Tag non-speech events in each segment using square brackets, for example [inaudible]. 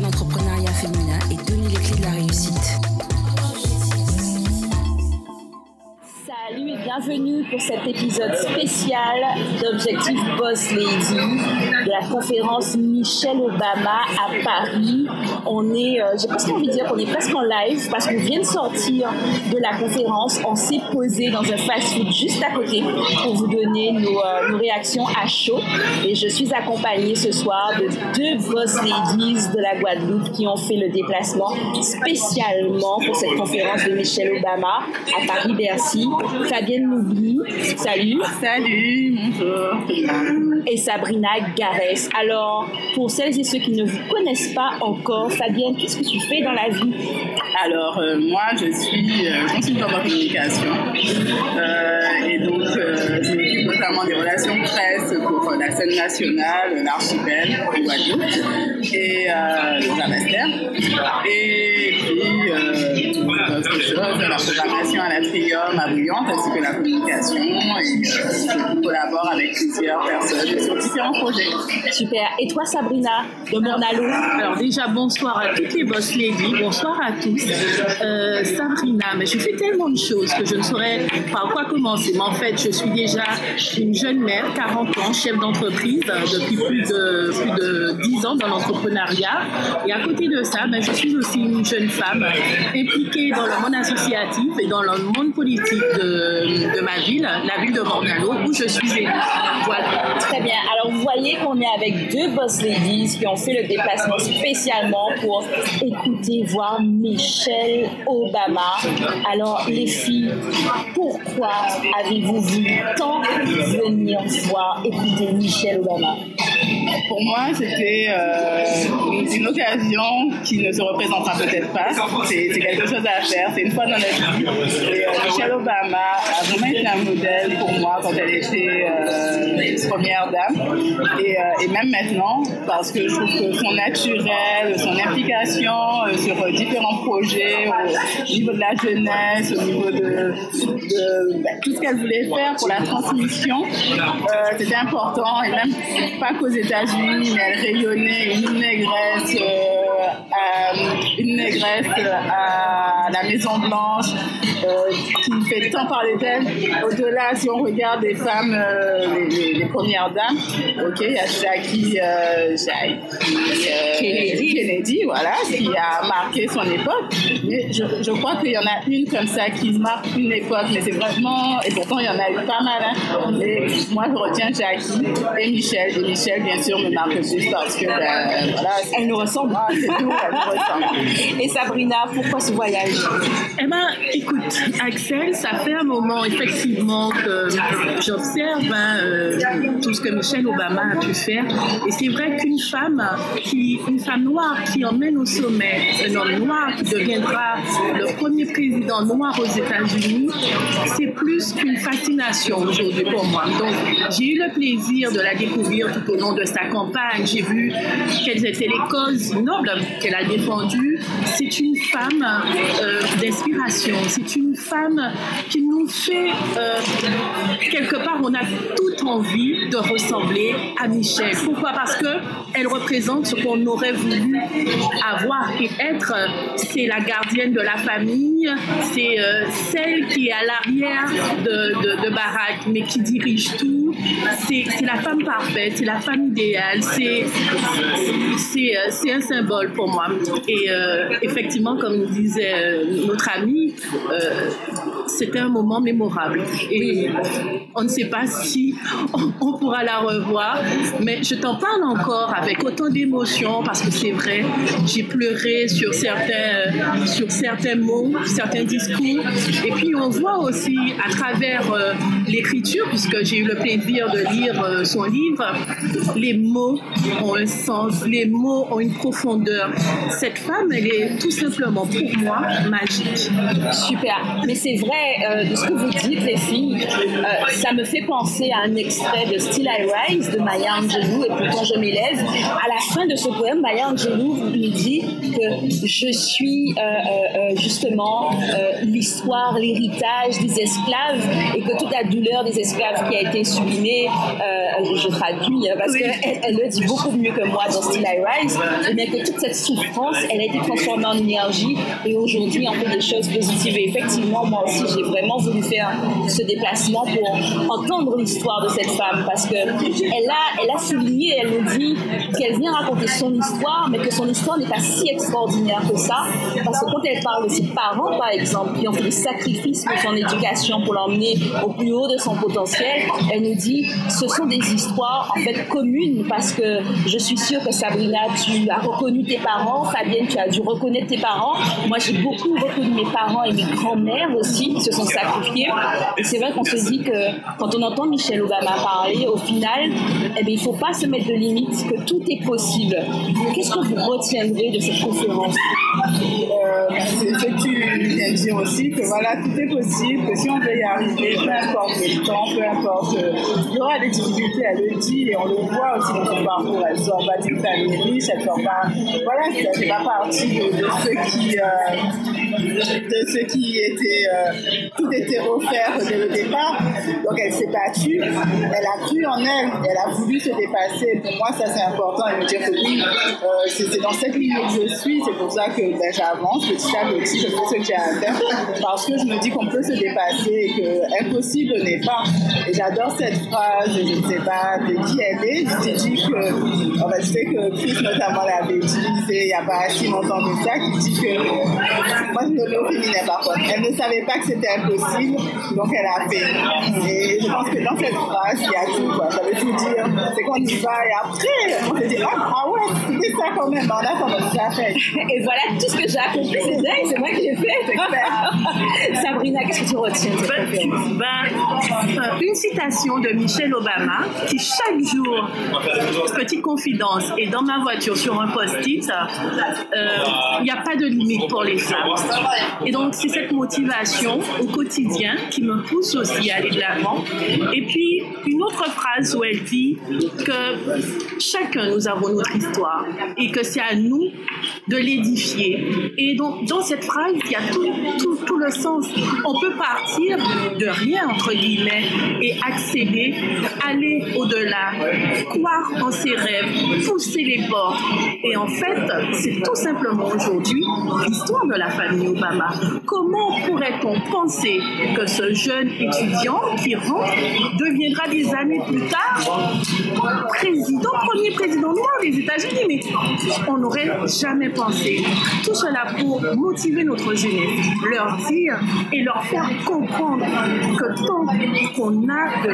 l'entrepreneuriat féminin et donner les clés de la réussite. Bienvenue pour cet épisode spécial d'Objectif Boss Lady de la conférence Michelle Obama à Paris. On est, euh, j'ai presque envie de dire qu'on est presque en live parce qu'on vient de sortir de la conférence. On s'est posé dans un fast-food juste à côté pour vous donner nos, euh, nos réactions à chaud. Et je suis accompagnée ce soir de deux Boss Ladies de la Guadeloupe qui ont fait le déplacement spécialement pour cette conférence de Michelle Obama à Paris-Bercy. Fabienne Salut. Salut, bonjour. Et Sabrina Garès. Alors, pour celles et ceux qui ne vous connaissent pas encore, Fabienne, qu'est-ce que tu fais dans la vie? Alors, euh, moi, je suis euh, consultante en communication. Euh, et donc, euh, je m'occupe notamment des relations presse pour la scène nationale, l'archipel, le Guadeloupe et euh, le. Et puis, d'autres choses, la programmation à l'Atrium, à Bouillante, ainsi que la communication. Et euh, je collabore avec plusieurs personnes sur différents projets. Super. Et toi, Sabrina, de Mornalo Alors déjà, bonsoir à toutes les boss ladies, bonsoir à tous. Euh, Sabrina, mais je fais tellement de choses que je ne saurais par quoi commencer. Mais en fait, je suis déjà une jeune mère, 40 ans, chef d'entreprise euh, depuis plus de, plus de 10 ans dans l'entrepreneuriat. Et à côté de ça, ben, je suis aussi une jeune femme impliquée dans le monde associatif et dans le monde politique de, ma ville, la ville de Mornalo, où je suis élue. Voilà. Très bien. Alors, vous voyez qu'on est avec deux boss ladies qui ont fait le déplacement spécialement pour écouter, voir Michelle Obama. Alors, les filles, pourquoi avez-vous voulu tant venir voir, écouter Michelle Obama? Pour moi, c'était euh, une occasion qui ne se représentera peut-être pas. C'est quelque chose à faire, c'est une fois dans la vie. Euh, Michelle Obama a vraiment été un modèle pour moi quand elle était euh, première dame. Et, même maintenant, parce que je trouve que son naturel, son implication sur différents projets au niveau de la jeunesse, au niveau de, bah, tout ce qu'elle voulait faire pour la transmission, c'était important. Et même pas qu'aux États-Unis, elle rayonnait une négresse, euh, à, une négresse à la Maison Blanche, euh, qui fait tant parler d'elle. Au-delà, si on regarde les femmes, euh, les, les- les premières dames, ok, il y a Jackie, euh, Jackie euh, Kennedy. Kennedy, voilà, qui a marqué son époque. Mais je, je crois qu'il y en a une comme ça qui marque une époque, mais c'est vraiment, et pourtant il y en a eu pas mal. Hein. Et moi je retiens Jackie et Michel. Et Michel, bien sûr, me marque plus parce que, ben, voilà, Elle nous ressemble. Ah, c'est tout, elle ressemble. Et Sabrina, pourquoi ce voyage? Eh ben, écoute, Axel, ça fait un moment effectivement que j'observe hein, euh, tout ce que Michelle Obama a pu faire. Et c'est vrai qu'une femme qui, une femme noire qui emmène au sommet un homme noir qui deviendra le premier président noir aux États-Unis, c'est plus qu'une fascination aujourd'hui pour moi. Donc, j'ai eu le plaisir de la découvrir tout au long de sa campagne. J'ai vu quelles étaient les causes nobles qu'elle a défendues. C'est une femme euh, d'inspiration. C'est une femme qui nous fait, euh, quelque part, on a toute envie de ressembler à Michelle. Pourquoi? Parce que elle représente ce qu'on aurait voulu avoir et être. C'est la gardienne de la famille, c'est euh, celle qui est à l'arrière de, de, de baraque, mais qui dirige tout. C'est la femme parfaite, c'est la femme idéale, c'est euh, un symbole pour moi. Et euh, effectivement, comme disait euh, notre ami, c'était un moment mémorable. Et on ne sait pas si on, pourra la revoir, mais je t'en parle encore avec autant d'émotion parce que c'est vrai, j'ai pleuré sur certains, sur certains mots, certains discours. Et puis on voit aussi à travers l'écriture, puisque j'ai eu le plaisir de lire euh, son livre, les mots ont un sens, les mots ont une profondeur. Cette femme, elle est tout simplement pour moi magique. Super. Mais c'est vrai, euh, de ce que vous dites, les filles, euh, ça me fait penser à un extrait de Still I Rise de Maya Angelou, et pourtant je m'élève. À la fin de ce poème, Maya Angelou nous dit que je suis justement l'histoire, l'héritage des esclaves, et que toute la douleur des esclaves qui a été sublimée, je, traduis, hein, parce qu'elle elle le dit beaucoup mieux que moi dans Still I Rise, et bien que toute cette souffrance, elle a été transformée en énergie, et aujourd'hui on fait des choses positives. Et effectivement, moi aussi, j'ai vraiment voulu faire ce déplacement pour entendre l'histoire de cette femme parce que elle a, elle a souligné, elle nous dit qu'elle vient raconter son histoire, mais que son histoire n'est pas si extraordinaire que ça. Parce que quand elle parle de ses parents, par exemple, qui ont fait des sacrifices pour son éducation, pour l'emmener au plus haut de son potentiel, elle nous dit ce sont des histoires en fait communes parce que je suis sûre que Sabrina, tu as reconnu tes parents, Fabienne, tu as dû reconnaître tes parents. Moi, j'ai beaucoup reconnu mes parents et mes grands-mères aussi qui se sont sacrifiés. Et c'est vrai qu'on se dit que quand on entend Michelle Obama parler, au final, eh bien, il ne faut pas se mettre de limites, que tout est possible. Qu'est-ce que vous retiendrez de cette conférence? Euh, C'est ce que tu viens de dire aussi, que voilà, tout est possible, que si on veut y arriver, peu importe le temps, peu importe, il y aura des difficultés, elle le dit, et on le voit aussi dans son parcours. Elle sort pas d'une famille riche, elle sort pas. Voilà, ça fait pas partie de, ceux qui. Euh, de qui euh, tout était offert dès le départ. Donc elle s'est battue, elle a cru en elle, elle a voulu se dépasser. Pour moi, ça c'est important et me dire que oui, euh, c'est dans cette ligne que je suis, c'est pour ça que ben, j'avance petit à petit, je fais ce que j'ai à faire parce que je me dis qu'on peut se dépasser et que impossible n'est pas. Et j'adore cette phrase, je ne sais pas de qui elle est, je dit que, en fait, je sais que Chris notamment l'avait utilisé il n'y a pas si longtemps que ça, qui dit que moi je le féminin par contre. Elle ne savait pas que c'était impossible, donc elle a fait. Et je pense que dans cette phrase, il y a tout, quoi. Ça veut tout dire. C'est qu'on y va et après, on se dit, ah, ah ouais, c'était ça quand même. On a quand déjà fait. Et voilà tout ce que j'ai accompli, c'est c'est moi qui l'ai fait. Sabrina, qu'est-ce que tu retiens de cette ben, ben euh, Une citation de Michelle Obama qui chaque jour, petite confidence, est dans ma voiture sur un post-it. Euh, il n'y a pas de limite pour les femmes. Et donc, c'est cette motivation au quotidien qui me pousse aussi à aller de l'avant. Et puis, une autre phrase où elle dit que chacun, nous avons notre histoire et que c'est à nous de l'édifier. Et donc, dans cette phrase, il y a tout, tout, tout, le sens. On peut partir de rien, entre guillemets, et accéder, aller au-delà, croire en ses rêves, pousser les portes. Et en fait, c'est tout simplement aujourd'hui l'histoire de la famille Obama. Comment pourrait-on penser que ce jeune étudiant qui rentre deviendra des années plus tard président, premier président noir des États-Unis? Mais on n'aurait jamais pensé. Tout cela pour motiver notre jeunesse, leur dire et leur faire comprendre que tant qu'on a de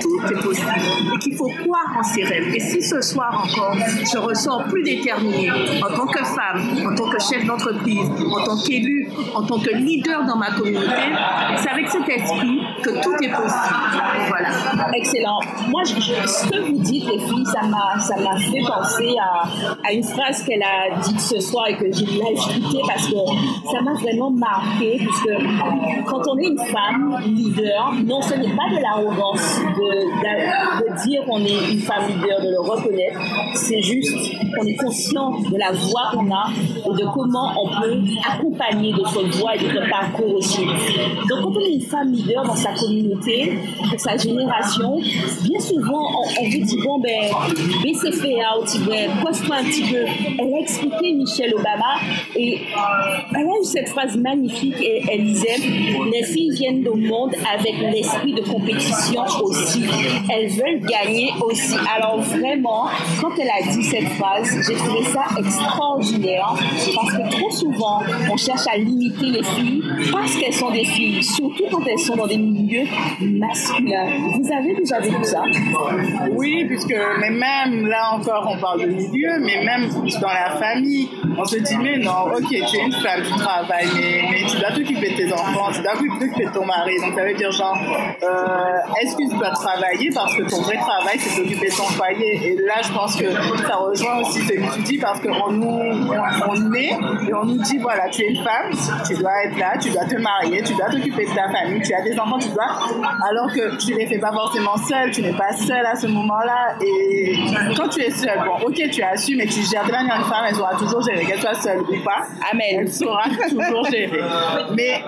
tout est possible et qu'il faut croire en ses rêves. Et si ce soir encore, je ressens plus déterminée en tant que femme, en tant que chef d'entreprise, en tant qu'élu, en tant que leader dans ma communauté, c'est avec cet esprit que tout est possible. Voilà. Excellent. Moi, je, ce que vous dites, les filles, ça m'a, ça m'a fait penser à, une phrase qu'elle a dite ce soir et que j'ai live parce que ça m'a vraiment marqué, puisque quand on est une femme leader, non, ce n'est pas de l'arrogance de, de, dire qu'on est une femme leader, de le reconnaître, c'est juste qu'on est conscient de la voix qu'on a et de comment on peut accompagner d'autres voix et d'autres parcours aussi. Donc quand on est une femme leader dans sa communauté, pour sa génération, bien souvent on, vous dit bon ben out, ben, poste-toi un petit peu. Elle a expliqué Michelle Obama et elle a eu cette phrase magnifique et elle disait les filles viennent au monde avec l'esprit de compétition aussi. Elles veulent gagner aussi. Alors vraiment, quand elle a dit cette phrase, j'ai trouvé ça extraordinaire parce que trop souvent, on cherche à limiter les filles parce qu'elles sont des filles, surtout quand elles sont dans des milieux masculins. Vous avez déjà vu ça? Oui, puisque mais même là encore, on parle de milieu, mais même dans la famille, on se dit, mais non, ok, tu es une femme, tu travailles, mais, mais tu dois t'occuper de tes enfants, tu dois t'occuper de ton mari. Donc ça veut dire genre, euh, est-ce que tu dois travailler parce que ton vrai travail, c'est d'occuper ton foyer. Et là, je pense que ça rejoint aussi ce que tu dis parce qu'on nous, on, est et on nous dit, voilà, tu es une femme, tu dois être là, tu dois te marier, tu dois t'occuper de ta famille, tu as des enfants, tu dois, alors que tu les fais pas forcément seule, tu n'es pas seule à ce moment-là. Et quand tu es seule, bon, ok, tu assumes et tu gères de manière une femme, elle saura toujours gérer, qu'elle soit seule ou pas. Amen. Elle saura toujours gérer. Mais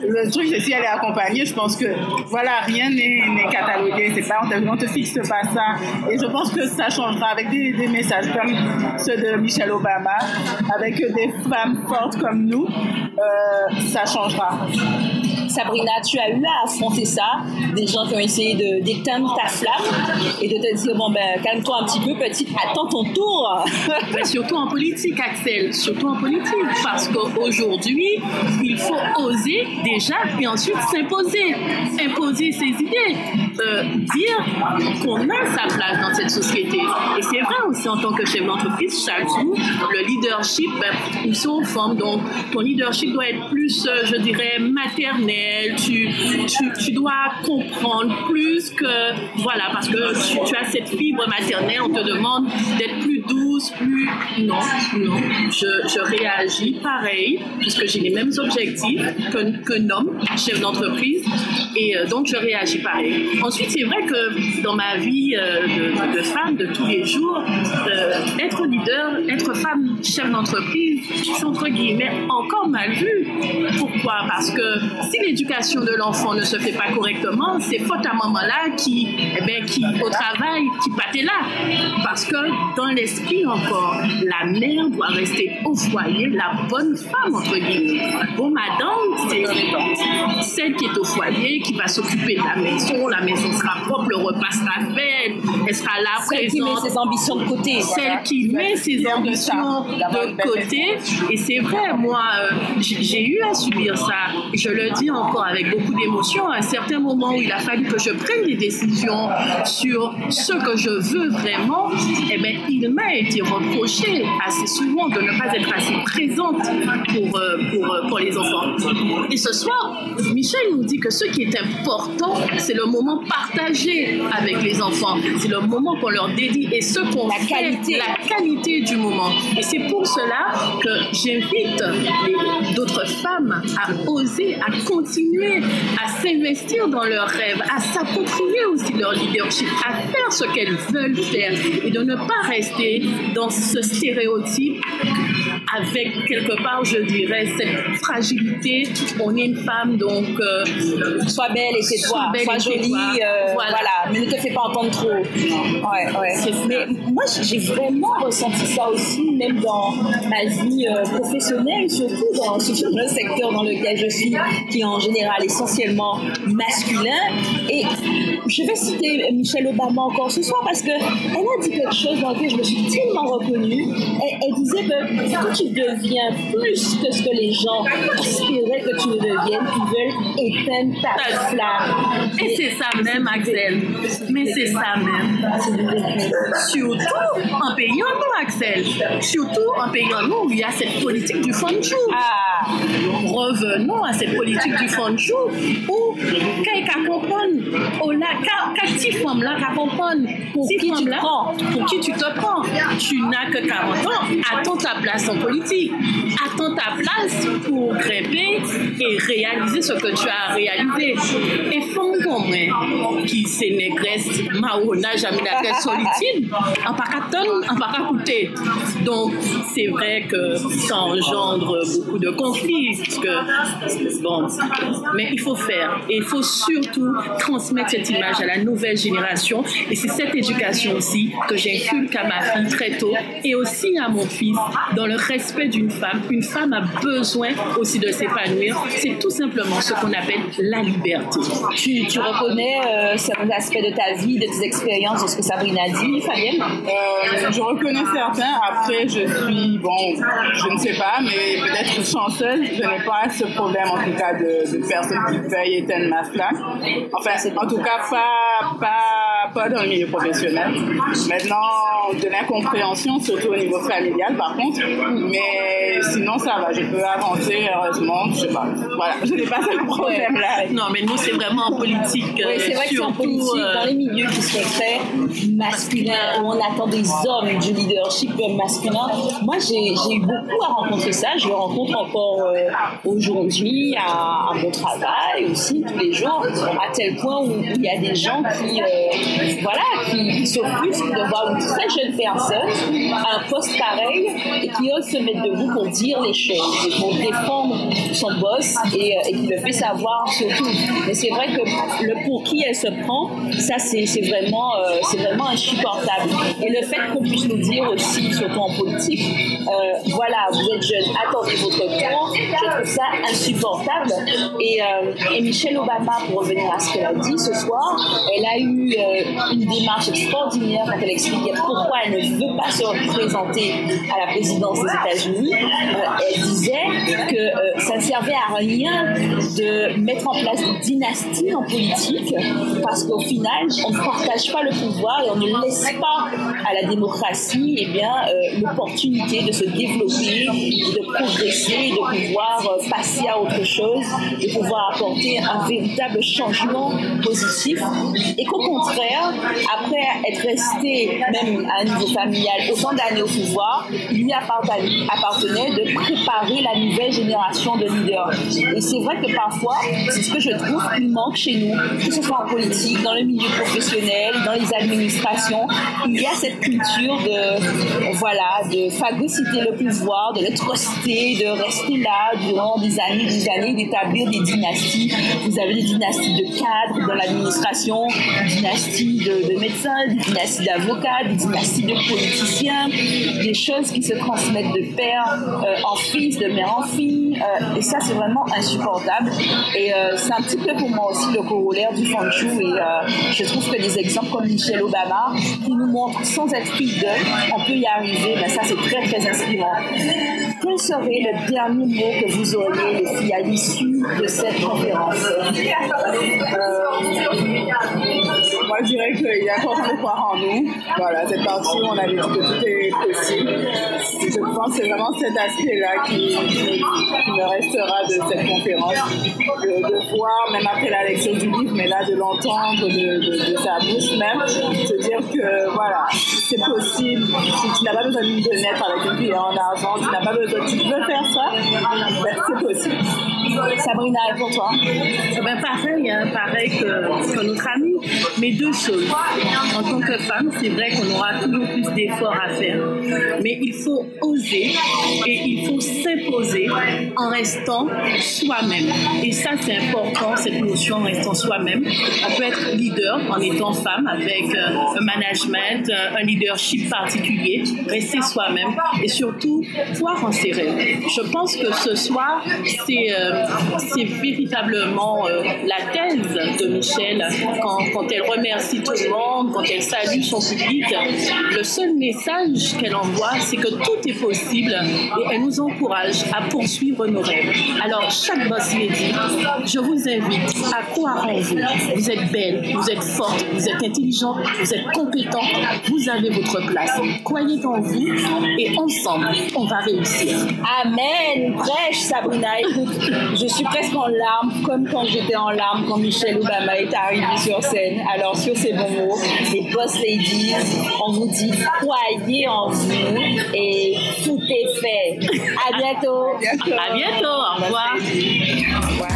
le truc, c'est si elle est accompagnée, je pense que, voilà, rien n'est catalogué, c'est pas, on on te fixe pas ça. Et je pense que ça changera avec des, des messages comme ceux de Michelle Obama, avec des femmes fortes comme nous, euh, ça changera. Sabrina, tu as eu à affronter ça, des gens qui ont essayé de d'éteindre ta flamme et de te dire bon ben calme-toi un petit peu, petite, attends ton tour. Mais [laughs] surtout en politique, Axel, surtout en politique, parce qu'aujourd'hui, il faut oser déjà et ensuite s'imposer, imposer ses idées, euh, dire qu'on a sa place dans cette société. Et c'est vrai aussi en tant que chef d'entreprise, chaque jour, le leadership, ben, ils sont en forme, donc ton leadership doit être plus, euh, je dirais, maternel, tu, tu, tu dois comprendre plus que, voilà, parce que tu, tu as cette fibre maternelle, on te demande d'être plus douce, plus... Non, non, je, je réagis pareil, puisque j'ai les mêmes objectifs qu'un qu'un homme, chef d'entreprise, et euh, donc je réagis pareil. Ensuite, c'est vrai que dans ma vie euh, de, femme de tous les jours, euh, être leader, être femme chef d'entreprise, c'est entre guillemets encore mal vu. Pourquoi? Parce que si l'éducation de l'enfant ne se fait pas correctement, c'est faute à maman-là qui, eh ben, qui, au travail, qui pâtait là. Parce que dans l'esprit encore, la mère doit rester au foyer, la bonne femme, entre guillemets. Bon, madame, c'est celle qui est au foyer, qui va s'occuper de la maison, la maison sera propre, le repas sera fait, elle sera là Celle qui met présente ses ambitions de côté. celle qui met ses ambitions de côté. Et c'est vrai, moi, euh, j'ai eu à subir ça. Je le dis encore avec beaucoup d'émotion. À un certain moment où il a fallu que je prenne des décisions sur ce que je veux vraiment, eh ben, il m'a été reproché assez souvent de ne pas être assez présente pour, euh, pour, euh, pour les enfants. Et ce soir, Michel nous dit que ce qui est important, c'est le moment partagé avec les enfants. C'est le moment qu'on leur dédie et ce qu'on La fait, qualité. la qualité du moment. Et c'est pour cela que j'invite d'autres femmes à oser, à continuer, à s'investir dans leurs rêves, à s'approprier aussi leur leadership, à faire ce qu'elles veulent faire et de ne pas rester dans ce stéréotype avec quelque part, je dirais, cette fragilité. On est une femme, donc euh, Sois belle et Sois belle sois jolie, euh, Voilà. voilà. mais ne te fais pas entendre trop. Ouais, ouais. C'est. Mais moi, j'ai vraiment ressenti ça aussi, même dans ma vie euh, professionnelle, surtout dans, surtout dans le secteur dans lequel je suis, qui est en général essentiellement masculin. Et je vais citer Michelle Obama encore ce soir parce qu'elle a dit quelque chose dans lequel je me suis tellement reconnue. Elle, elle disait que tu deviens plus que ce que les gens espéraient que tu ne deviennes, ils veulent éteindre ta flamme. Et c'est ça même, Axel. Mais c'est ça même. Surtout en pays en nous, Axel. Surtout en pays en nous où il y a cette politique du fond. Ah, Revenons à cette politique du fond où quelqu'un comprend, oh là, femme là, comprendre Pour qui tu prends. pour qui tu te prends. Tu n'as que 40 ans, attends ta place en politique. Attends ta place pour grimper et réaliser ce que tu as réalisé. Et femme comme moi, qui c'est négresse, marronna, jamais la tête solitude, en tonne, en coûter. Donc, c'est vrai que ça engendre beaucoup de conflits, que, bon, mais il faut faire. Et il faut surtout transmettre cette image à la nouvelle génération. Et c'est cette éducation aussi que j'inculque à ma fille très tôt et aussi à mon fils dans le respect d'une femme. Une femme a besoin aussi de s'épanouir. C'est tout simplement ce qu'on appelle la liberté. tu, tu reconnais euh, certains aspects de ta vie, de tes expériences, de ce que Sabrina a dit, Fabienne? Euh, je reconnais certains. Après, je suis, bon, je ne sais pas, mais peut-être chanceuse. Je n'ai pas ce problème, en tout cas, de, de personnes qui veuillent éteindre ma flamme. Enfin, en tout cas, pas, pas, cas pas dans le milieu professionnel. Maintenant, de l'incompréhension, surtout au niveau familial, par contre. Mais sinon, ça va. Je peux avancer, heureusement. Je sais pas. Voilà, je n'ai pas ce problème-là. Non, mais nous, c'est vraiment en politique. Oui, c'est vrai que c'est en politique, euh, dans les milieux qui sont très masculins, où on attend des hommes du leadership masculin. Moi, j'ai j'ai eu beaucoup à rencontrer ça. Je le rencontre encore euh, aujourd'hui à, à mon travail aussi, tous les jours, à tel point où il y a des gens qui, euh, voilà, qui, qui s'offusquent de voir une très jeune personne à un poste pareil et qui ose se mettre debout pour dire les choses pour défendre son boss et, euh, et qui le fait savoir surtout. Mais c'est vrai que le pour qui elle se prend, ça c'est vraiment, euh, vraiment insupportable. Et le fait qu'on puisse nous dire aussi, surtout en politique, euh, voilà, vous êtes jeune, attendez votre tour, je trouve ça insupportable. Et, euh, et Michelle Obama, pour revenir à ce qu'elle a dit ce soir, elle a eu une démarche extraordinaire quand elle expliquait pourquoi elle ne veut pas se représenter à la présidence des États-Unis. Euh, elle disait que euh, ça ne servait à rien de mettre en place des dynasties en politique parce qu'au final, on ne partage pas le pouvoir et on ne laisse pas à la démocratie eh bien, euh, l'opportunité de se développer, de progresser, de pouvoir passer à autre chose, de pouvoir apporter un véritable changement positif. Et qu'au contraire, après être resté même à un niveau familial autant d'années au pouvoir, il lui appartenait, de préparer la nouvelle génération de leaders. Et c'est vrai que parfois, c'est ce que je trouve qu'il manque chez nous, que ce soit en politique, dans le milieu professionnel, dans les administrations, il y a cette culture de, voilà, de phagocyter le pouvoir, de le truster, de rester là durant des années, des années, d'établir des dynasties. Vous avez des dynasties de cadres dans l'administration, des de, de médecins, des dynasties d'avocats, des dynasties de politiciens, des choses qui se transmettent de père euh, en fils, de mère en fille. euh, et ça, c'est vraiment insupportable. Et euh, c'est un petit peu pour moi aussi le corollaire du feng shui. Et je trouve que des exemples comme Michelle Obama, qui nous montrent sans être fidèle, on peut y arriver, ben ça, c'est très, très inspirant. Quel serait le dernier mot que vous auriez, les à l'issue de cette conférence? Moi, je dirais qu'il est important de croire en nous. Voilà, cette partie où on a dit que tout est possible. Je pense que c'est vraiment cet aspect-là qui, qui- me restera de cette conférence. De, voir, même après la lecture du livre, mais là, de l'entendre de, de- sa bouche même, se dire que voilà, c'est possible. Si tu n'as pas besoin d'une lunette avec une cuillère en argent, tu n'as pas besoin, tu veux faire ça, ben, c'est possible. Sabrina, pour toi? Ben pareil, hein, pareil que, que notre ami, mais deux choses. En tant que femme, c'est vrai qu'on aura toujours plus d'efforts à faire, mais il faut oser et il faut s'imposer en restant soi-même. Et ça, c'est important, cette notion en restant soi-même. On peut être leader en étant femme avec euh, un management, euh, un leadership particulier, rester soi-même et surtout croire en ses. Je pense que ce soir, c'est euh, véritablement la thèse de Michel quand, quand elle remercie tout le monde, quand elle salue son public. Le seul message qu'elle envoie, c'est que tout est possible et elle nous encourage à poursuivre nos rêves. Alors, chaque boss lady, je vous invite à croire en vous. Vous êtes belle, vous êtes forte, vous êtes intelligente, vous êtes compétente, vous avez votre place. Croyez en vous et ensemble, on va réussir. Amen. Prêche, Sabrina. Écoute, je suis presque en larmes, comme quand j'étais en larmes quand Michelle Obama est arrivée sur scène. Alors, sur ces bons mots, les boss ladies, on vous dit croyez en vous et tout est fait. À bientôt. À bientôt, au revoir. Voilà.